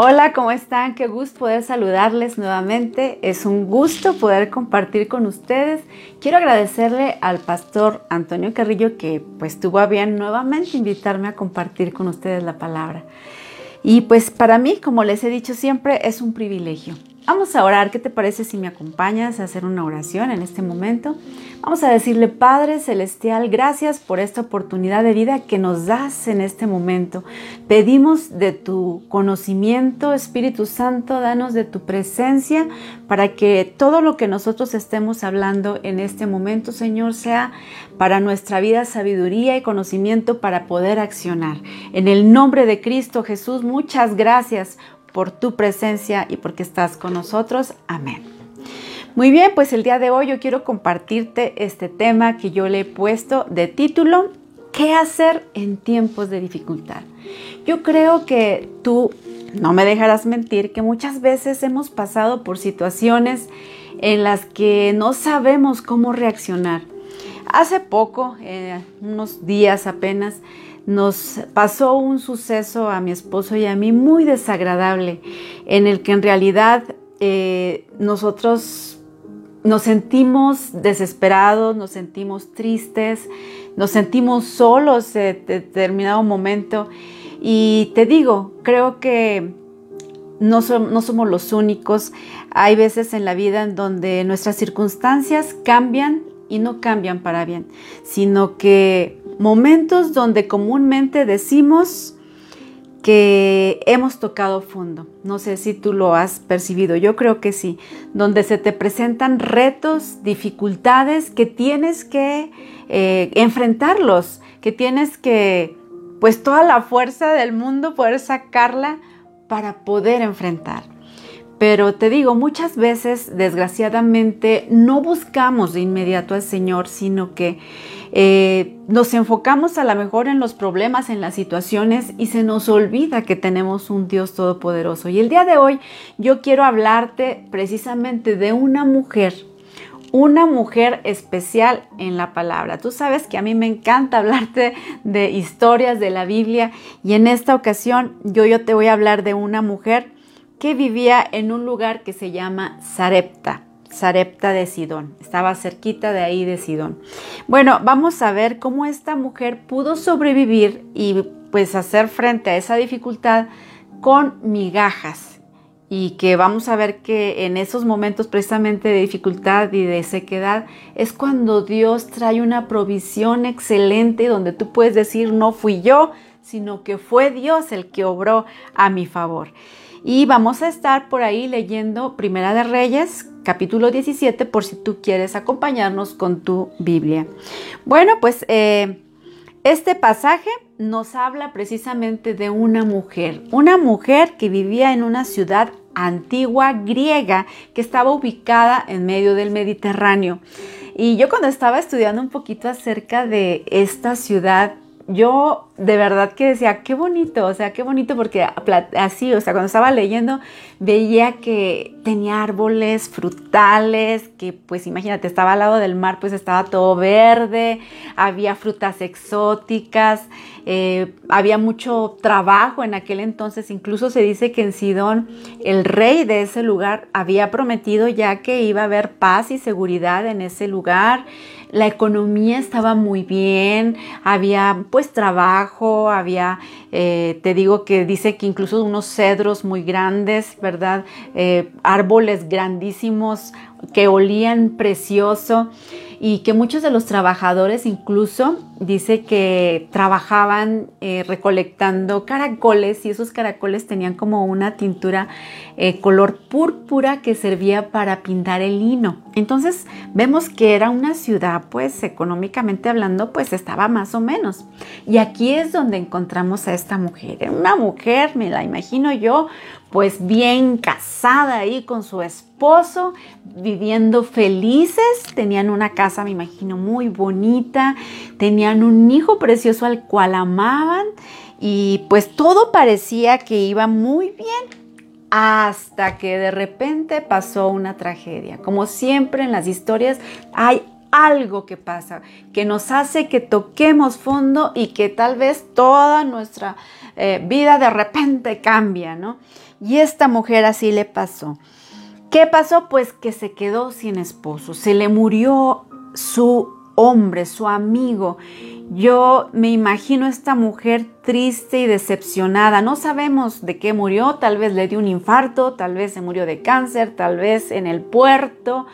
Hola, ¿cómo están? Qué gusto poder saludarles nuevamente. Es un gusto poder compartir con ustedes. Quiero agradecerle al pastor Antonio Carrillo que pues tuvo a bien nuevamente invitarme a compartir con ustedes la palabra. Y pues para mí, como les he dicho siempre, es un privilegio. Vamos a orar. ¿Qué te parece si me acompañas a hacer una oración en este momento? Vamos a decirle, Padre Celestial, gracias por esta oportunidad de vida que nos das en este momento. Pedimos de tu conocimiento, Espíritu Santo, danos de tu presencia para que todo lo que nosotros estemos hablando en este momento, Señor, sea para nuestra vida sabiduría y conocimiento para poder accionar. En el nombre de Cristo Jesús, muchas gracias por tu presencia y porque estás con nosotros. Amén. Muy bien, pues el día de hoy yo quiero compartirte este tema que yo le he puesto de título, ¿qué hacer en tiempos de dificultad? Yo creo que tú no me dejarás mentir que muchas veces hemos pasado por situaciones en las que no sabemos cómo reaccionar. Hace poco, eh, unos días apenas, nos pasó un suceso a mi esposo y a mí muy desagradable, en el que en realidad eh, nosotros nos sentimos desesperados, nos sentimos tristes, nos sentimos solos en determinado momento. Y te digo, creo que no, no, somos los únicos. Hay veces en la vida en donde nuestras circunstancias cambian y no cambian para bien, sino que momentos donde comúnmente decimos que hemos tocado fondo. No sé si tú lo has percibido, yo creo que sí, donde se te presentan retos, dificultades que tienes que eh, enfrentarlos, que tienes que, pues toda la fuerza del mundo poder sacarla para poder enfrentar. Pero te digo, muchas veces, desgraciadamente, no buscamos de inmediato al Señor, sino que eh, nos enfocamos a lo mejor en los problemas, en las situaciones y se nos olvida que tenemos un Dios todopoderoso. Y el día de hoy yo quiero hablarte precisamente de una mujer una mujer especial en la palabra. Tú sabes que a mí me encanta hablarte de historias de la Biblia y en esta ocasión yo, yo te voy a hablar de una mujer que vivía en un lugar que se llama Sarepta. Sarepta de Sidón, estaba cerquita de ahí de Sidón. Bueno, vamos a ver cómo esta mujer pudo sobrevivir y pues hacer frente a esa dificultad con migajas y que vamos a ver que en esos momentos precisamente de dificultad y de sequedad es cuando Dios trae una provisión excelente donde tú puedes decir no fui yo, sino que fue Dios el que obró a mi favor. Y vamos a estar por ahí leyendo Primera de Reyes, capítulo 17, por si tú quieres acompañarnos con tu Biblia. Bueno, pues eh, este pasaje nos habla precisamente de una mujer, una mujer que vivía en una ciudad antigua griega que estaba ubicada en medio del Mediterráneo. Y yo cuando estaba estudiando un poquito acerca de esta ciudad, yo de verdad que decía, qué bonito, o sea, qué bonito porque así, o sea, cuando estaba leyendo veía que tenía árboles frutales, que pues imagínate, estaba al lado del mar, pues estaba todo verde, había frutas exóticas, eh, había mucho trabajo en aquel entonces, incluso se dice que en Sidón el rey de ese lugar había prometido ya que iba a haber paz y seguridad en ese lugar la economía estaba muy bien, había pues trabajo, había, eh, te digo que dice que incluso unos cedros muy grandes, ¿verdad? Eh, árboles grandísimos que olían precioso y que muchos de los trabajadores incluso dice que trabajaban eh, recolectando caracoles y esos caracoles tenían como una tintura color púrpura que servía para pintar el lino. Entonces vemos que era una ciudad pues económicamente hablando pues estaba más o menos. Y aquí es donde encontramos a esta mujer. Una mujer, me la imagino yo, pues bien casada ahí con su esposo, viviendo felices, tenían una casa, me imagino, muy bonita, tenían un hijo precioso al cual amaban y pues todo parecía que iba muy bien hasta que de repente pasó una tragedia. Como siempre en las historias hay algo que pasa, que nos hace que toquemos fondo y que tal vez toda nuestra eh, vida de repente cambia, ¿no? Y esta mujer así le pasó. ¿Qué pasó? Pues que se quedó sin esposo, se le murió su hombre, su amigo. Yo me imagino a esta mujer triste y decepcionada. No sabemos de qué murió, tal vez le dio un infarto, tal vez se murió de cáncer, tal vez en el puerto,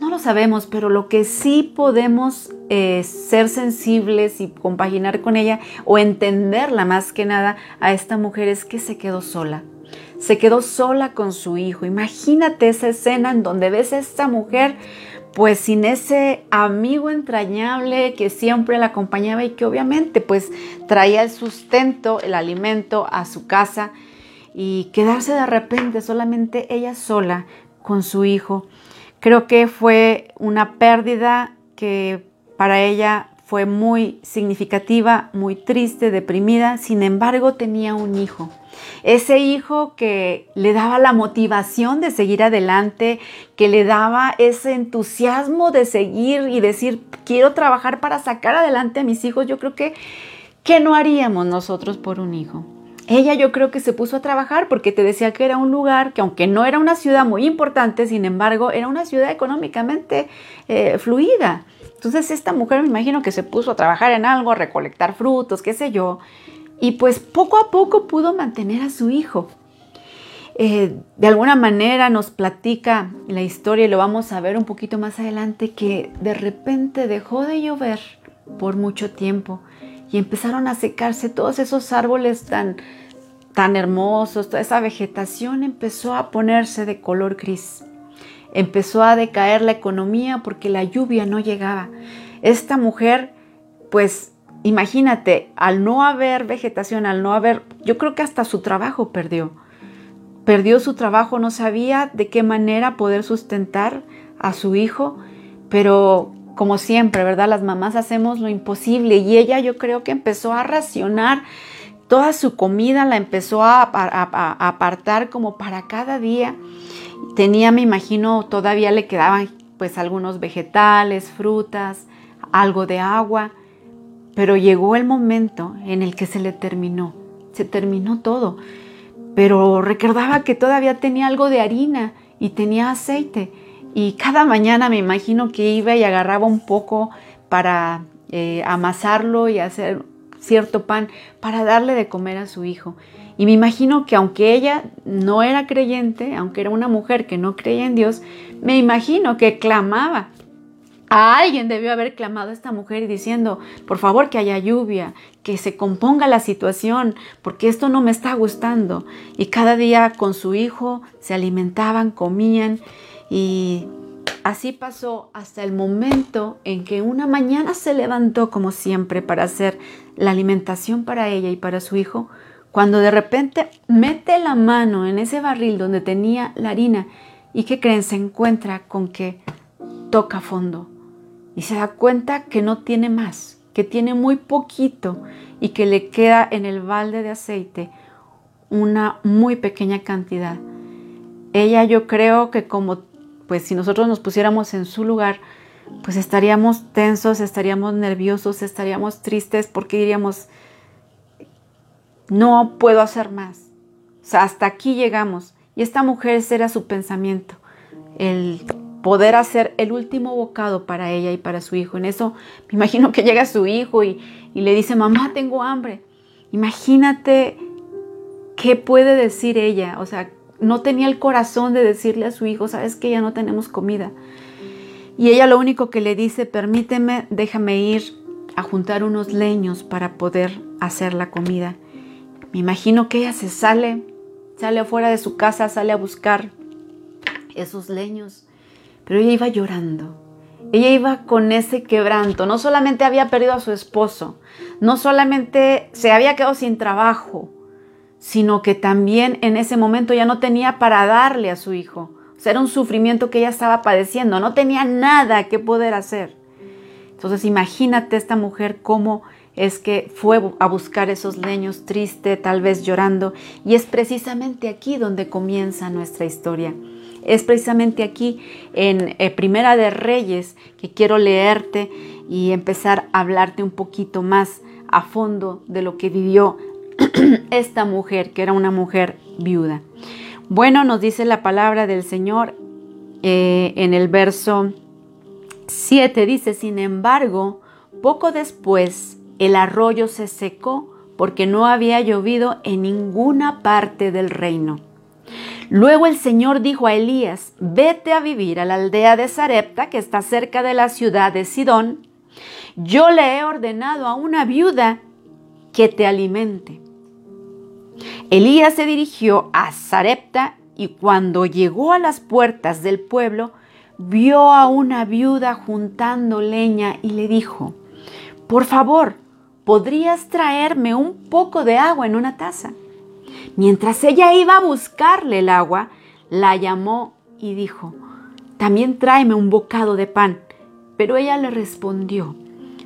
no lo sabemos, pero lo que sí podemos eh, ser sensibles y compaginar con ella o entenderla más que nada a esta mujer es que se quedó sola. Se quedó sola con su hijo. Imagínate esa escena en donde ves a esta mujer pues sin ese amigo entrañable que siempre la acompañaba y que obviamente pues traía el sustento, el alimento a su casa y quedarse de repente solamente ella sola con su hijo Creo que fue una pérdida que para ella fue muy significativa, muy triste, deprimida. Sin embargo, tenía un hijo. Ese hijo que le daba la motivación de seguir adelante, que le daba ese entusiasmo de seguir y decir, quiero trabajar para sacar adelante a mis hijos. Yo creo que, ¿qué no haríamos nosotros por un hijo? ella yo creo que se puso a trabajar porque te decía que era un lugar que aunque no era una ciudad muy importante, sin embargo, era una ciudad económicamente eh, fluida. Entonces esta mujer me imagino que se puso a trabajar en algo, a recolectar frutos, qué sé yo, y pues poco a poco pudo mantener a su hijo. Eh, de alguna manera nos platica la historia y lo vamos a ver un poquito más adelante que de repente dejó de llover por mucho tiempo y empezaron a secarse todos esos árboles tan, tan hermosos, toda esa vegetación empezó a ponerse de color gris. Empezó a decaer la economía porque la lluvia no llegaba. Esta mujer, pues imagínate, al no haber vegetación, al no haber, yo creo que hasta su trabajo perdió. Perdió su trabajo, no sabía de qué manera poder sustentar a su hijo, pero como siempre, ¿verdad? Las mamás hacemos lo imposible y ella yo creo que empezó a racionar toda su comida, la empezó a, apartar como para cada día. Tenía, me imagino, todavía le quedaban pues algunos vegetales, frutas, algo de agua, pero llegó el momento en el que se le terminó, se terminó todo, pero recordaba que todavía tenía algo de harina y tenía aceite y cada mañana me imagino que iba y agarraba un poco para eh, amasarlo y hacer cierto pan para darle de comer a su hijo. Y me imagino que aunque ella no era creyente, aunque era una mujer que no creía en Dios, me imagino que clamaba. A alguien debió haber clamado a esta mujer diciendo, por favor que haya lluvia, que se componga la situación, porque esto no me está gustando. Y cada día con su hijo se alimentaban, comían y así pasó hasta el momento en que una mañana se levantó como siempre para hacer la alimentación para ella y para su hijo, cuando de repente mete la mano en ese barril donde tenía la harina y que creen se encuentra con que toca fondo y se da cuenta que no tiene más, que tiene muy poquito y que le queda en el balde de aceite una muy pequeña cantidad. Ella yo creo que como pues si nosotros nos pusiéramos en su lugar, pues estaríamos tensos, estaríamos nerviosos, estaríamos tristes porque diríamos, no puedo hacer más. O sea, hasta aquí llegamos. Y esta mujer era su pensamiento, el poder hacer el último bocado para ella y para su hijo. En eso me imagino que llega su hijo y, y le dice, mamá, tengo hambre. Imagínate qué puede decir ella, o sea, no tenía el corazón de decirle a su hijo, sabes que ya no tenemos comida. Y ella lo único que le dice, permíteme, déjame ir a juntar unos leños para poder hacer la comida. Me imagino que ella se sale, sale afuera de su casa, sale a buscar esos leños, pero ella iba llorando. Ella iba con ese quebranto. No solamente había perdido a su esposo, no solamente se había quedado sin trabajo, sino que también en ese momento ya no tenía para darle a su hijo. O sea, era un sufrimiento que ella estaba padeciendo, no tenía nada que poder hacer. Entonces imagínate esta mujer cómo es que fue a buscar esos leños triste, tal vez llorando, y es precisamente aquí donde comienza nuestra historia. Es precisamente aquí en eh, Primera de Reyes que quiero leerte y empezar a hablarte un poquito más a fondo de lo que vivió esta mujer, que era una mujer viuda. Bueno, nos dice la palabra del Señor eh, en el verso 7, dice, sin embargo, poco después el arroyo se secó porque no había llovido en ninguna parte del reino. Luego el Señor dijo a Elías, vete a vivir a la aldea de Sarepta, que está cerca de la ciudad de Sidón. Yo le he ordenado a una viuda que te alimente. Elías se dirigió a Sarepta y cuando llegó a las puertas del pueblo, vio a una viuda juntando leña y le dijo, por favor, ¿podrías traerme un poco de agua en una taza? Mientras ella iba a buscarle el agua, la llamó y dijo, también tráeme un bocado de pan. Pero ella le respondió,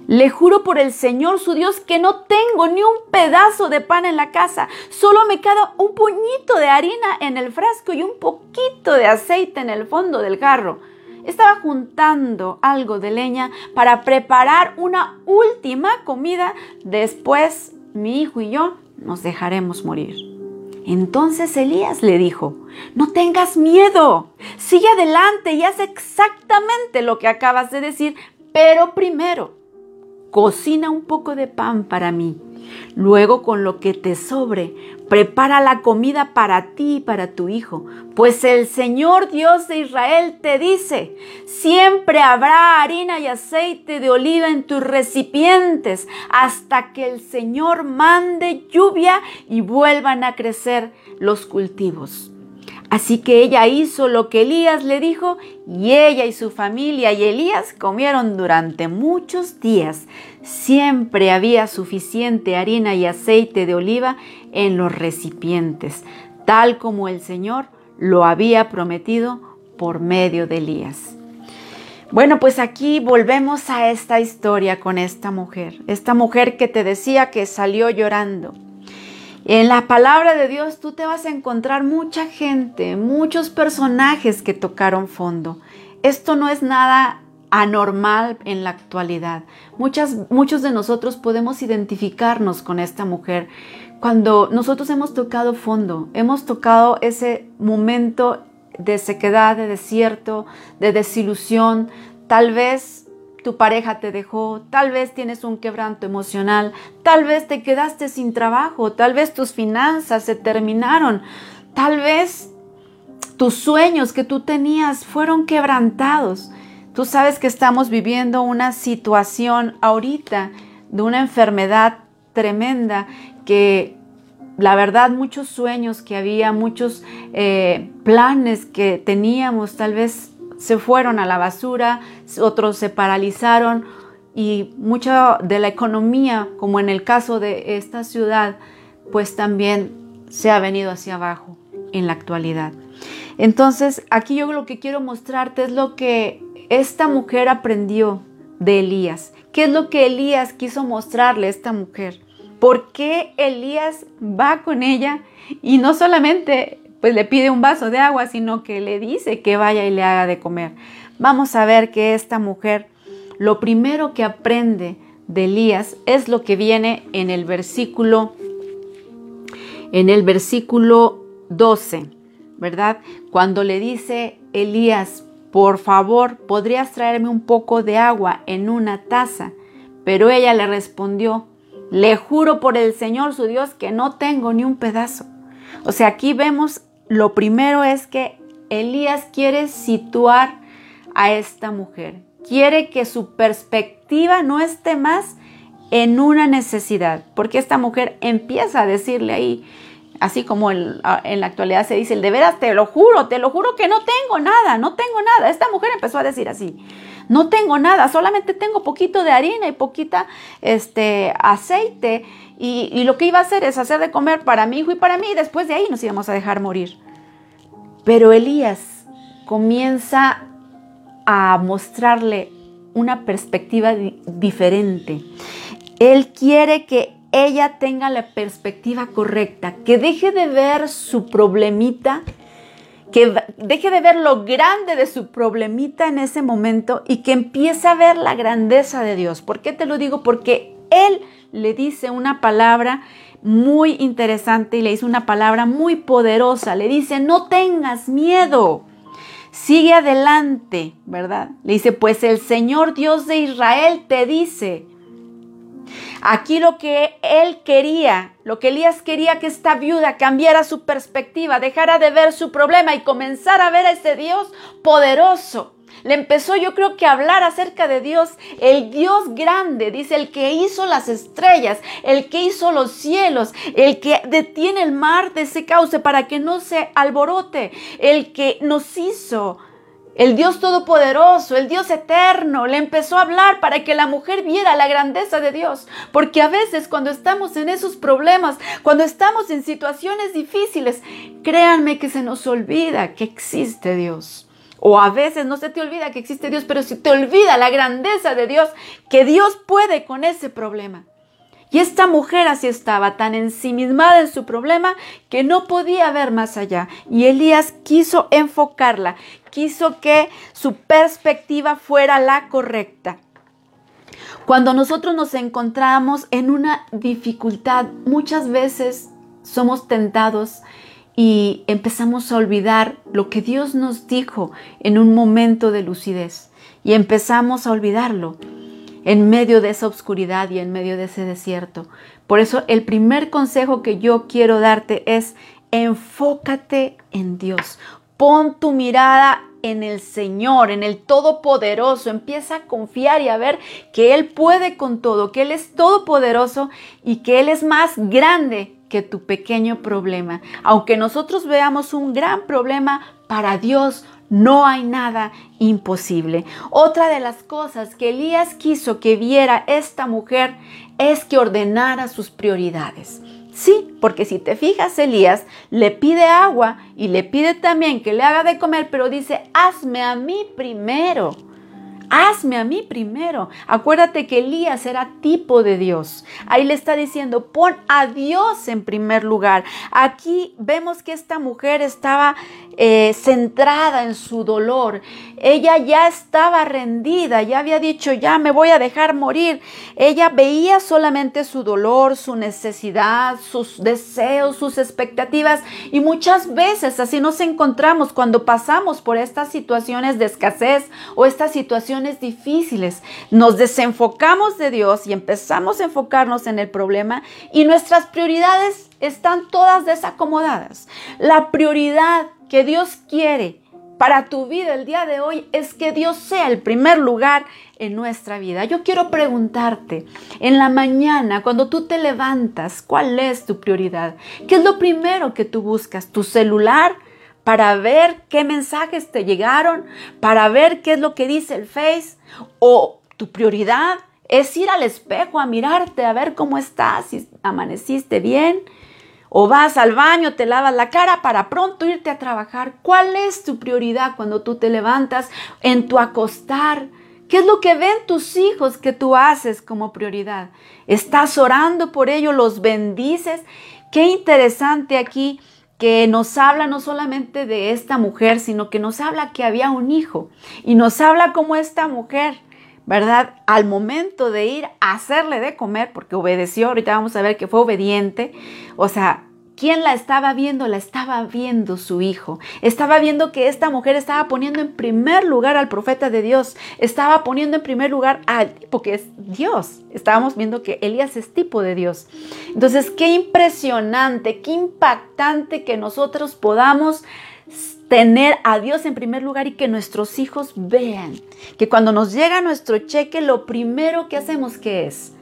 le juro por el Señor su Dios que no tengo ni un pedazo de pan en la casa, solo me queda un puñito de harina en el frasco y un poquito de aceite en el fondo del jarro. Estaba juntando algo de leña para preparar una última comida, después mi hijo y yo nos dejaremos morir. Entonces Elías le dijo, no tengas miedo, sigue adelante y haz exactamente lo que acabas de decir, pero primero, cocina un poco de pan para mí. Luego con lo que te sobre, prepara la comida para ti y para tu hijo, pues el Señor Dios de Israel te dice, siempre habrá harina y aceite de oliva en tus recipientes hasta que el Señor mande lluvia y vuelvan a crecer los cultivos. Así que ella hizo lo que Elías le dijo y ella y su familia y Elías comieron durante muchos días. Siempre había suficiente harina y aceite de oliva en los recipientes, tal como el Señor lo había prometido por medio de Elías. Bueno, pues aquí volvemos a esta historia con esta mujer, esta mujer que te decía que salió llorando en la palabra de Dios tú te vas a encontrar mucha gente, muchos personajes que tocaron fondo. Esto no es nada anormal en la actualidad. Muchos de nosotros podemos identificarnos con esta mujer cuando nosotros hemos tocado fondo, hemos tocado ese momento de sequedad, de desierto, de desilusión, tal vez tu pareja te dejó, tal vez tienes un quebranto emocional, tal vez te quedaste sin trabajo, tal vez tus finanzas se terminaron, tal vez tus sueños que tú tenías fueron quebrantados. Tú sabes que estamos viviendo una situación ahorita de una enfermedad tremenda que la verdad muchos sueños que había, muchos eh, planes que teníamos tal vez se fueron a la basura, otros se paralizaron y mucha de la economía, como en el caso de esta ciudad, pues también se ha venido hacia abajo en la actualidad. Entonces, aquí yo lo que quiero mostrarte es lo que esta mujer aprendió de Elías. ¿Qué es lo que Elías quiso mostrarle a esta mujer? ¿Por qué Elías va con ella y no solamente pues le pide un vaso de agua, sino que le dice que vaya y le haga de comer. Vamos a ver que esta mujer, lo primero que aprende de Elías es lo que viene en el versículo en el versículo 12, ¿verdad? Cuando le dice Elías, por favor, ¿podrías traerme un poco de agua en una taza? Pero ella le respondió, le juro por el Señor su Dios que no tengo ni un pedazo. O sea, aquí vemos lo primero es que Elías quiere situar a esta mujer. Quiere que su perspectiva no esté más en una necesidad, porque esta mujer empieza a decirle ahí, así como en, la actualidad se dice, el de veras te lo juro, te lo juro que no tengo nada, no tengo nada. Esta mujer empezó a decir así, no tengo nada, solamente tengo poquito de harina y poquita este, aceite y, lo que iba a hacer es hacer de comer para mi hijo y para mí, y después de ahí nos íbamos a dejar morir. Pero Elías comienza a mostrarle una perspectiva diferente. Él quiere que ella tenga la perspectiva correcta, que deje de ver su problemita, que deje de ver lo grande de su problemita en ese momento y que empiece a ver la grandeza de Dios. ¿Por qué te lo digo? Porque Él le dice una palabra muy interesante y le dice una palabra muy poderosa. Le dice, no tengas miedo. Sigue adelante, ¿verdad? Le dice, pues el Señor Dios de Israel te dice, Aquí lo que él quería, lo que Elías quería que esta viuda cambiara su perspectiva, dejara de ver su problema y comenzara a ver a ese Dios poderoso. Le empezó yo creo que a hablar acerca de Dios, el Dios grande, dice, el que hizo las estrellas, el que hizo los cielos, el que detiene el mar de ese cauce para que no se alborote, el que nos hizo el Dios Todopoderoso, el Dios Eterno, le empezó a hablar para que la mujer viera la grandeza de Dios. Porque a veces cuando estamos en esos problemas, cuando estamos en situaciones difíciles, créanme que se nos olvida que existe Dios. O a veces no se te olvida que existe Dios, pero se te olvida la grandeza de Dios, que Dios puede con ese problema. Y esta mujer así estaba, tan ensimismada en su problema que no podía ver más allá. Y Elías quiso enfocarla, quiso que su perspectiva fuera la correcta. Cuando nosotros nos encontramos en una dificultad, muchas veces somos tentados y empezamos a olvidar lo que Dios nos dijo en un momento de lucidez. Y empezamos a olvidarlo en medio de esa oscuridad y en medio de ese desierto. Por eso el primer consejo que yo quiero darte es enfócate en Dios. Pon tu mirada en el Señor, en el Todopoderoso. Empieza a confiar y a ver que Él puede con todo, que Él es todopoderoso y que Él es más grande que tu pequeño problema. Aunque nosotros veamos un gran problema, para Dios no hay nada imposible. Otra de las cosas que Elías quiso que viera esta mujer es que ordenara sus prioridades. Sí, porque si te fijas, Elías le pide agua y le pide también que le haga de comer, pero dice, hazme a mí primero. Hazme a mí primero. Acuérdate que Elías era tipo de Dios. Ahí le está diciendo, pon a Dios en primer lugar. Aquí vemos que esta mujer estaba eh, centrada en su dolor. Ella ya estaba rendida, ya había dicho, ya me voy a dejar morir. Ella veía solamente su dolor, su necesidad, sus deseos, sus expectativas. Y muchas veces así nos encontramos cuando pasamos por estas situaciones de escasez o estas situaciones difíciles, nos desenfocamos de Dios y empezamos a enfocarnos en el problema y nuestras prioridades están todas desacomodadas. La prioridad que Dios quiere para tu vida el día de hoy es que Dios sea el primer lugar en nuestra vida. Yo quiero preguntarte, en la mañana, cuando tú te levantas, ¿cuál es tu prioridad? ¿Qué es lo primero que tú buscas? ¿Tu celular? Para ver qué mensajes te llegaron, para ver qué es lo que dice el Face, o tu prioridad es ir al espejo a mirarte, a ver cómo estás, si amaneciste bien, o vas al baño, te lavas la cara para pronto irte a trabajar. ¿Cuál es tu prioridad cuando tú te levantas en tu acostar? ¿Qué es lo que ven tus hijos que tú haces como prioridad? ¿Estás orando por ellos? ¿Los bendices? Qué interesante aquí que nos habla no solamente de esta mujer, sino que nos habla que había un hijo y nos habla como esta mujer, ¿verdad? Al momento de ir a hacerle de comer, porque obedeció, ahorita vamos a ver que fue obediente, o sea, ¿Quién la estaba viendo? La estaba viendo su hijo. Estaba viendo que esta mujer estaba poniendo en primer lugar al profeta de Dios. Estaba poniendo en primer lugar al tipo que es Dios. Estábamos viendo que Elías es tipo de Dios. Entonces, qué impresionante, qué impactante que nosotros podamos tener a Dios en primer lugar y que nuestros hijos vean que cuando nos llega nuestro cheque, lo primero que hacemos que es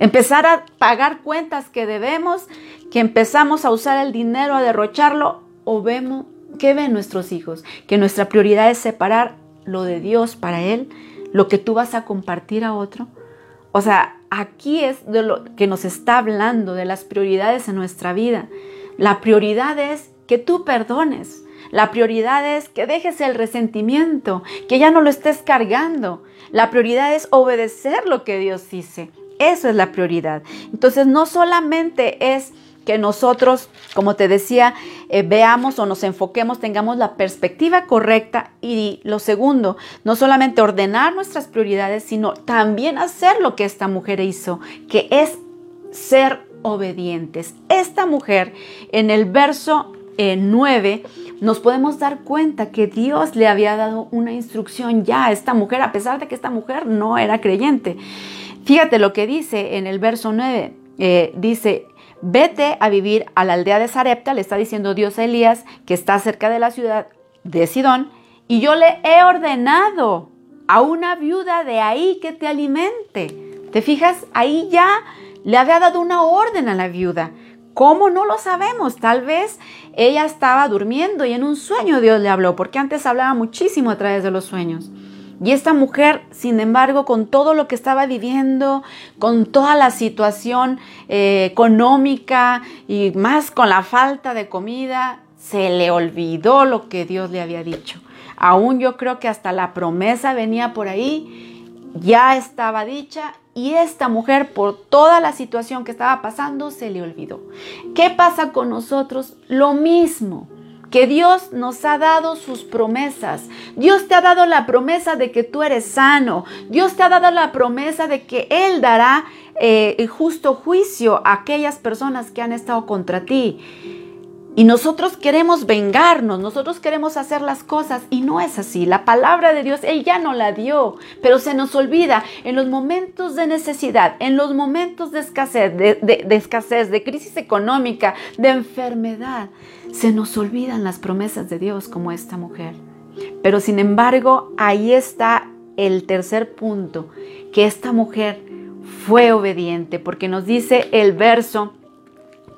empezar a pagar cuentas que debemos, que empezamos a usar el dinero, a derrocharlo, o vemos, ¿qué ven nuestros hijos? Que nuestra prioridad es separar lo de Dios para Él, lo que tú vas a compartir a otro. O sea, aquí es de lo que nos está hablando, de las prioridades en nuestra vida. La prioridad es que tú perdones. La prioridad es que dejes el resentimiento, que ya no lo estés cargando. La prioridad es obedecer lo que Dios dice. Eso es la prioridad. Entonces no solamente es que nosotros, como te decía, eh, veamos o nos enfoquemos, tengamos la perspectiva correcta y lo segundo, no solamente ordenar nuestras prioridades, sino también hacer lo que esta mujer hizo, que es ser obedientes. Esta mujer en el verso 9 eh, nos podemos dar cuenta que Dios le había dado una instrucción ya a esta mujer, a pesar de que esta mujer no era creyente. Fíjate lo que dice en el verso 9. Eh, dice, vete a vivir a la aldea de Sarepta, le está diciendo Dios a Elías, que está cerca de la ciudad de Sidón, y yo le he ordenado a una viuda de ahí que te alimente. ¿Te fijas? Ahí ya le había dado una orden a la viuda. ¿Cómo no lo sabemos? Tal vez ella estaba durmiendo y en un sueño Dios le habló, porque antes hablaba muchísimo a través de los sueños. Y esta mujer, sin embargo, con todo lo que estaba viviendo, con toda la situación eh, económica y más con la falta de comida, se le olvidó lo que Dios le había dicho. Aún yo creo que hasta la promesa venía por ahí, ya estaba dicha y esta mujer por toda la situación que estaba pasando se le olvidó. ¿Qué pasa con nosotros? Lo mismo que Dios nos ha dado sus promesas. Dios te ha dado la promesa de que tú eres sano. Dios te ha dado la promesa de que Él dará eh, justo juicio a aquellas personas que han estado contra ti. Y nosotros queremos vengarnos, nosotros queremos hacer las cosas y no es así. La palabra de Dios, Él ya no la dio, pero se nos olvida en los momentos de necesidad, en los momentos de escasez, de, escasez, de crisis económica, de enfermedad. Se nos olvidan las promesas de Dios como esta mujer. Pero sin embargo, ahí está el tercer punto, que esta mujer fue obediente, porque nos dice el verso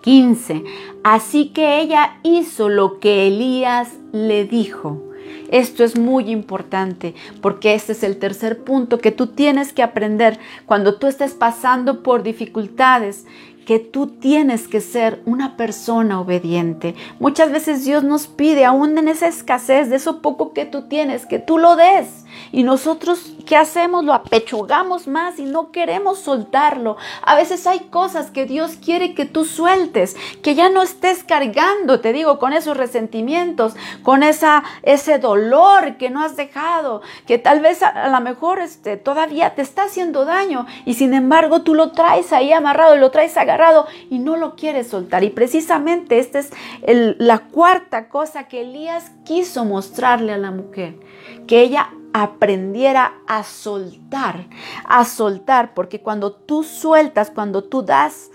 15. Así que ella hizo lo que Elías le dijo. Esto es muy importante porque este es el tercer punto que tú tienes que aprender cuando tú estés pasando por dificultades que tú tienes que ser una persona obediente. Muchas veces Dios nos pide, aún en esa escasez de eso poco que tú tienes, que tú lo des. Y nosotros, ¿qué hacemos? Lo apechugamos más y no queremos soltarlo. A veces hay cosas que Dios quiere que tú sueltes, que ya no estés cargando, te digo, con esos resentimientos, con esa, ese dolor que no has dejado, que tal vez a, lo mejor este, todavía te está haciendo daño y sin embargo tú lo traes ahí amarrado, lo traes agarrado y no lo quieres soltar. Y precisamente esta es la cuarta cosa que Elías quiso mostrarle a la mujer, que ella aprendiera a soltar, a soltar, porque cuando tú sueltas, cuando tú das,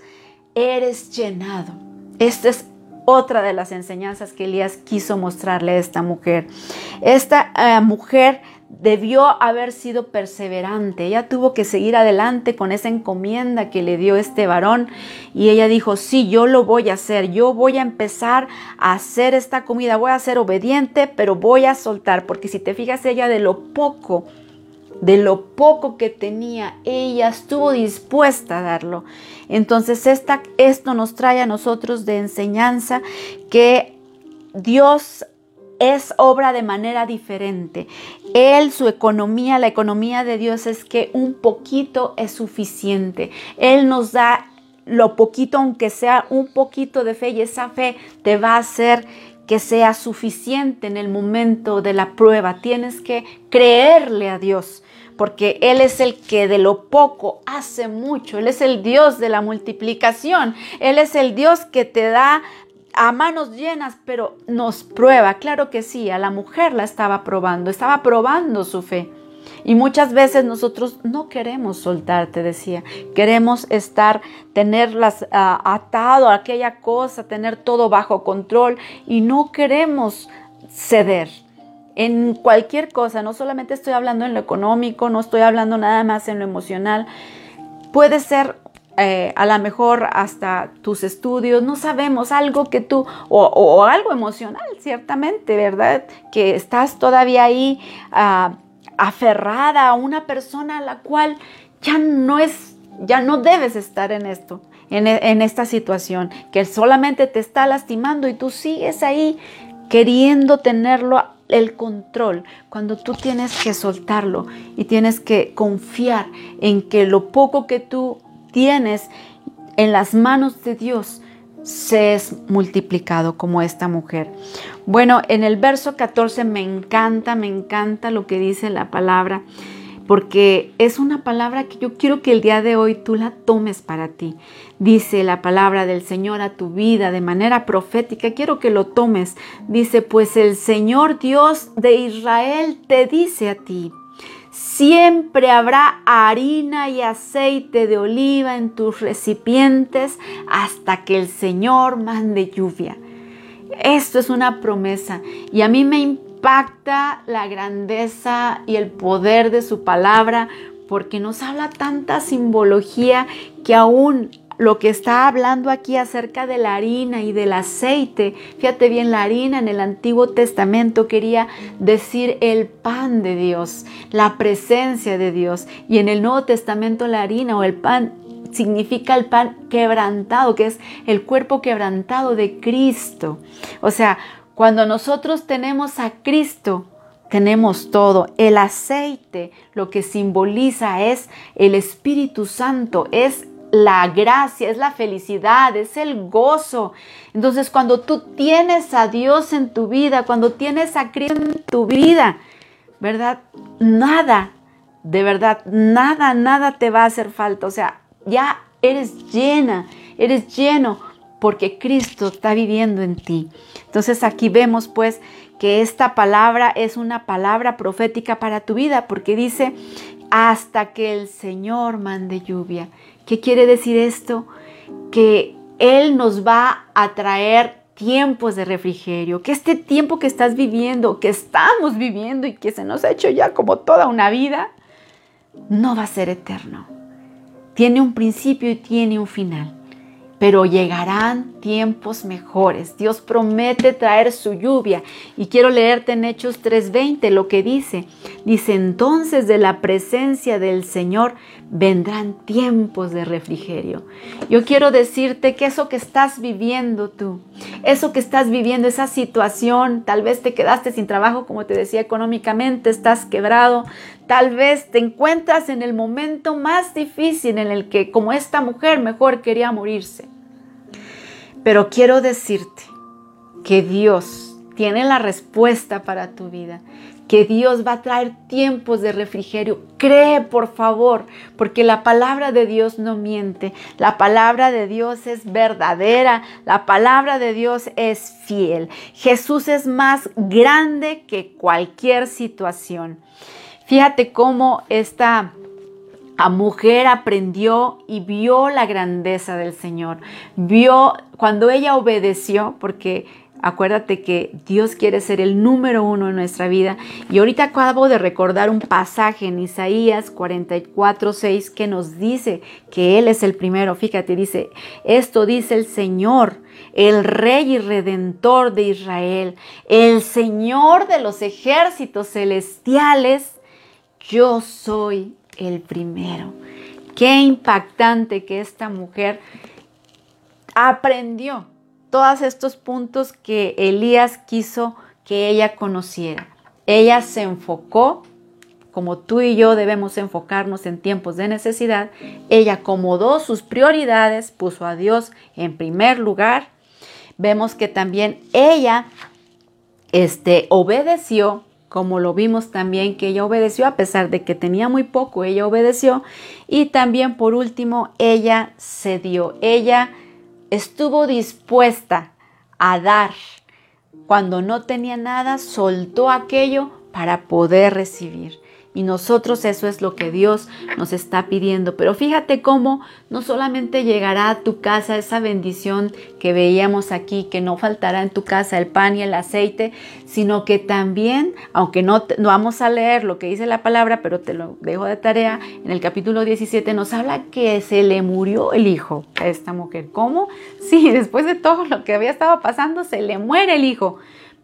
eres llenado. Esta es otra de las enseñanzas que Elías quiso mostrarle a esta mujer. Esta eh, mujer debió haber sido perseverante. Ella tuvo que seguir adelante con esa encomienda que le dio este varón y ella dijo, sí, yo lo voy a hacer, yo voy a empezar a hacer esta comida, voy a ser obediente, pero voy a soltar, porque si te fijas ella de lo poco, de lo poco que tenía, ella estuvo dispuesta a darlo. Entonces esta, esto nos trae a nosotros de enseñanza que Dios es obra de manera diferente. Él, su economía, la economía de Dios es que un poquito es suficiente. Él nos da lo poquito, aunque sea un poquito de fe, y esa fe te va a hacer que sea suficiente en el momento de la prueba. Tienes que creerle a Dios, porque Él es el que de lo poco hace mucho. Él es el Dios de la multiplicación. Él es el Dios que te da a manos llenas, pero nos prueba. Claro que sí, a la mujer la estaba probando, estaba probando su fe. Y muchas veces nosotros no queremos soltar, te decía, queremos estar, tenerlas ah, atado a aquella cosa, tener todo bajo control y no queremos ceder en cualquier cosa, no solamente estoy hablando en lo económico, no estoy hablando nada más en lo emocional, puede ser eh, a lo mejor hasta tus estudios, no sabemos, algo que tú, o, algo emocional, ciertamente, ¿verdad? Que estás todavía ahí ah, aferrada a una persona a la cual ya no es, ya no debes estar en esto, en, en esta situación, que solamente te está lastimando y tú sigues ahí queriendo tenerlo el control, cuando tú tienes que soltarlo y tienes que confiar en que lo poco que tú tienes en las manos de Dios, seas multiplicado como esta mujer. Bueno, en el verso 14 me encanta, me encanta lo que dice la palabra, porque es una palabra que yo quiero que el día de hoy tú la tomes para ti. Dice la palabra del Señor a tu vida de manera profética, quiero que lo tomes. Dice, pues el Señor Dios de Israel te dice a ti, Siempre habrá harina y aceite de oliva en tus recipientes hasta que el Señor mande lluvia. Esto es una promesa y a mí me impacta la grandeza y el poder de su palabra porque nos habla tanta simbología que aún lo que está hablando aquí acerca de la harina y del aceite, fíjate bien, la harina en el Antiguo Testamento quería decir el pan de Dios, la presencia de Dios, y en el Nuevo Testamento la harina o el pan significa el pan quebrantado, que es el cuerpo quebrantado de Cristo. O sea, cuando nosotros tenemos a Cristo, tenemos todo. El aceite lo que simboliza es el Espíritu Santo, es la gracia, es la felicidad, es el gozo. Entonces cuando tú tienes a Dios en tu vida, cuando tienes a Cristo en tu vida, ¿verdad? Nada, de verdad, nada, nada te va a hacer falta. O sea, ya eres llena, eres lleno porque Cristo está viviendo en ti. Entonces aquí vemos pues que esta palabra es una palabra profética para tu vida porque dice hasta que el Señor mande lluvia. ¿Qué quiere decir esto? Que Él nos va a traer tiempos de refrigerio, que este tiempo que estás viviendo, que estamos viviendo y que se nos ha hecho ya como toda una vida, no va a ser eterno. Tiene un principio y tiene un final pero llegarán tiempos mejores. Dios promete traer su lluvia. Y quiero leerte en Hechos 3:20 lo que dice. Dice, entonces de la presencia del Señor vendrán tiempos de refrigerio. Yo quiero decirte que eso que estás viviendo tú, eso que estás viviendo, esa situación, tal vez te quedaste sin trabajo, como te decía, económicamente, estás quebrado, tal vez te encuentras en el momento más difícil en el que, como esta mujer, mejor quería morirse. Pero quiero decirte que Dios tiene la respuesta para tu vida, que Dios va a traer tiempos de refrigerio. Cree, por favor, porque la palabra de Dios no miente, la palabra de Dios es verdadera, la palabra de Dios es fiel. Jesús es más grande que cualquier situación. Fíjate cómo esta a mujer aprendió y vio la grandeza del Señor. Vio cuando ella obedeció, porque acuérdate que Dios quiere ser el número uno en nuestra vida. Y ahorita acabo de recordar un pasaje en Isaías 44, 6 que nos dice que Él es el primero. Fíjate, dice, esto dice el Señor, el Rey y Redentor de Israel, el Señor de los ejércitos celestiales. Yo soy el primero. Qué impactante que esta mujer aprendió todos estos puntos que Elías quiso que ella conociera. Ella se enfocó, como tú y yo debemos enfocarnos en tiempos de necesidad. Ella acomodó sus prioridades, puso a Dios en primer lugar. Vemos que también ella este, obedeció como lo vimos también que ella obedeció a pesar de que tenía muy poco, ella obedeció y también por último ella cedió, ella estuvo dispuesta a dar. Cuando no tenía nada, soltó aquello para poder recibir. Y nosotros eso es lo que Dios nos está pidiendo. Pero fíjate cómo no solamente llegará a tu casa esa bendición que veíamos aquí, que no faltará en tu casa el pan y el aceite, sino que también, aunque no, no vamos a leer lo que dice la palabra, pero te lo dejo de tarea, en el capítulo 17 nos habla que se le murió el hijo a esta mujer. ¿Cómo? Sí, después de todo lo que había estado pasando, se le muere el hijo.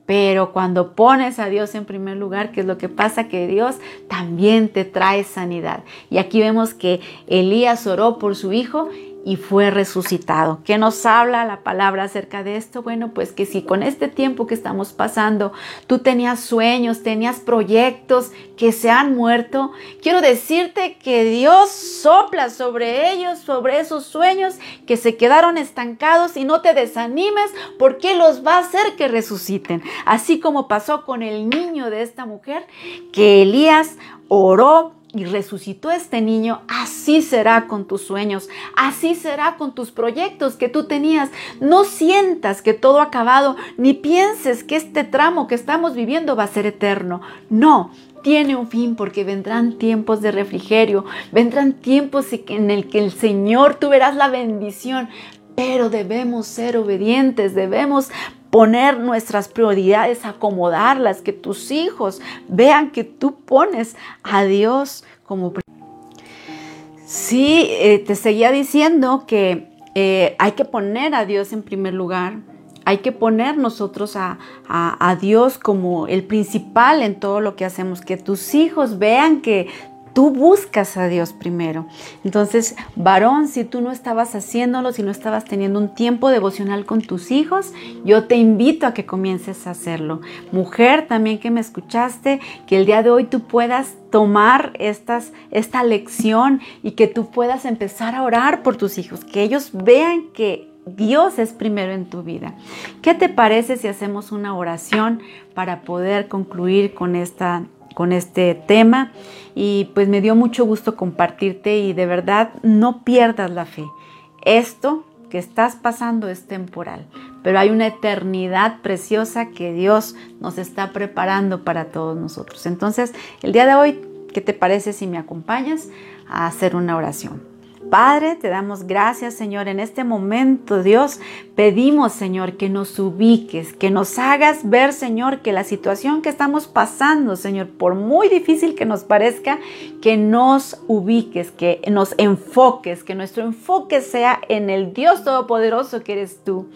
Pero cuando pones a Dios en primer lugar, ¿qué es lo que pasa? Que Dios también te trae sanidad. Y aquí vemos que Elías oró por su hijo y fue resucitado. ¿Qué nos habla la palabra acerca de esto? Bueno, pues que si con este tiempo que estamos pasando tú tenías sueños, tenías proyectos que se han muerto, quiero decirte que Dios sopla sobre ellos, sobre esos sueños que se quedaron estancados y no te desanimes porque los va a hacer que resuciten. Así como pasó con el niño de esta mujer, que Elías oró y resucitó este niño, así será con tus sueños, así será con tus proyectos que tú tenías. No sientas que todo ha acabado, ni pienses que este tramo que estamos viviendo va a ser eterno. No, tiene un fin porque vendrán tiempos de refrigerio, vendrán tiempos en el que el Señor tú verás la bendición, pero debemos ser obedientes, debemos poner nuestras prioridades, acomodarlas, que tus hijos vean que tú pones a Dios como Sí, eh, te seguía diciendo que eh, hay que poner a Dios en primer lugar, hay que poner nosotros a, a, Dios como el principal en todo lo que hacemos, que tus hijos vean que tú buscas a Dios primero. Entonces, varón, si tú no estabas haciéndolo, si no estabas teniendo un tiempo devocional con tus hijos, yo te invito a que comiences a hacerlo. Mujer, también que me escuchaste, que el día de hoy tú puedas tomar estas, esta lección y que tú puedas empezar a orar por tus hijos, que ellos vean que Dios es primero en tu vida. ¿Qué te parece si hacemos una oración para poder concluir con esta con este tema y pues me dio mucho gusto compartirte y de verdad no pierdas la fe. Esto que estás pasando es temporal, pero hay una eternidad preciosa que Dios nos está preparando para todos nosotros. Entonces, el día de hoy, ¿qué te parece si me acompañas a hacer una oración? Padre, te damos gracias, Señor. En este momento, Dios, pedimos, Señor, que nos ubiques, que nos hagas ver, Señor, que la situación que estamos pasando, Señor, por muy difícil que nos parezca, que nos ubiques, que nos enfoques, que nuestro enfoque sea en el Dios Todopoderoso que eres tú.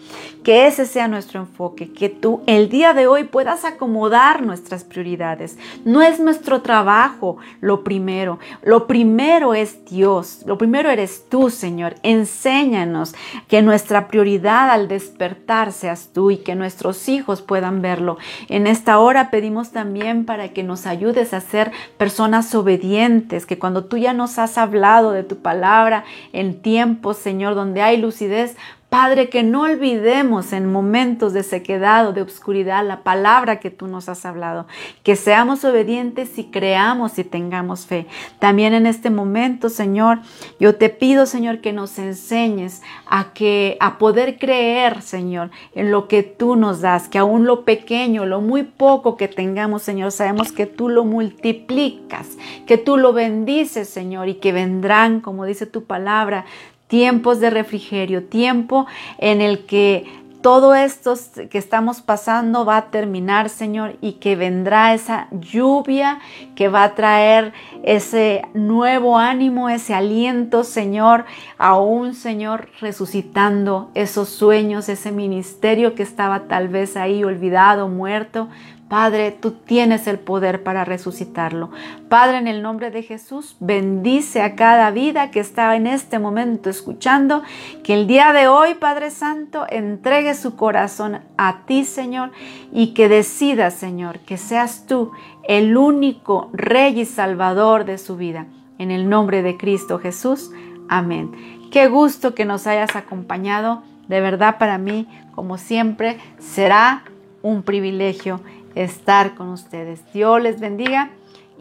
Que ese sea nuestro enfoque, que tú el día de hoy puedas acomodar nuestras prioridades. No es nuestro trabajo lo primero. Lo primero es Dios. Lo primero eres tú, Señor. Enséñanos que nuestra prioridad al despertar seas tú y que nuestros hijos puedan verlo. En esta hora pedimos también para que nos ayudes a ser personas obedientes, que cuando tú ya nos has hablado de tu palabra en tiempos, Señor, donde hay lucidez, Padre, que no olvidemos en momentos de sequedad o de oscuridad la palabra que tú nos has hablado, que seamos obedientes y creamos y tengamos fe. También en este momento, Señor, yo te pido, Señor, que nos enseñes a que a poder creer, Señor, en lo que tú nos das, que aún lo pequeño, lo muy poco que tengamos, Señor, sabemos que tú lo multiplicas, que tú lo bendices, Señor, y que vendrán, como dice tu palabra, tiempos de refrigerio, tiempo en el que todo esto que estamos pasando va a terminar, Señor, y que vendrá esa lluvia que va a traer ese nuevo ánimo, ese aliento, Señor, aún, Señor, resucitando esos sueños, ese ministerio que estaba tal vez ahí olvidado, muerto. Padre, tú tienes el poder para resucitarlo. Padre, en el nombre de Jesús, bendice a cada vida que está en este momento escuchando, que el día de hoy, Padre Santo, entregue su corazón a ti, Señor, y que decida, Señor, que seas tú el único Rey y Salvador de su vida. En el nombre de Cristo Jesús. Amén. Qué gusto que nos hayas acompañado. De verdad para mí, como siempre, será un privilegio estar con ustedes. Dios les bendiga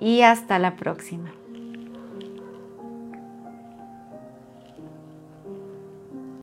y hasta la próxima.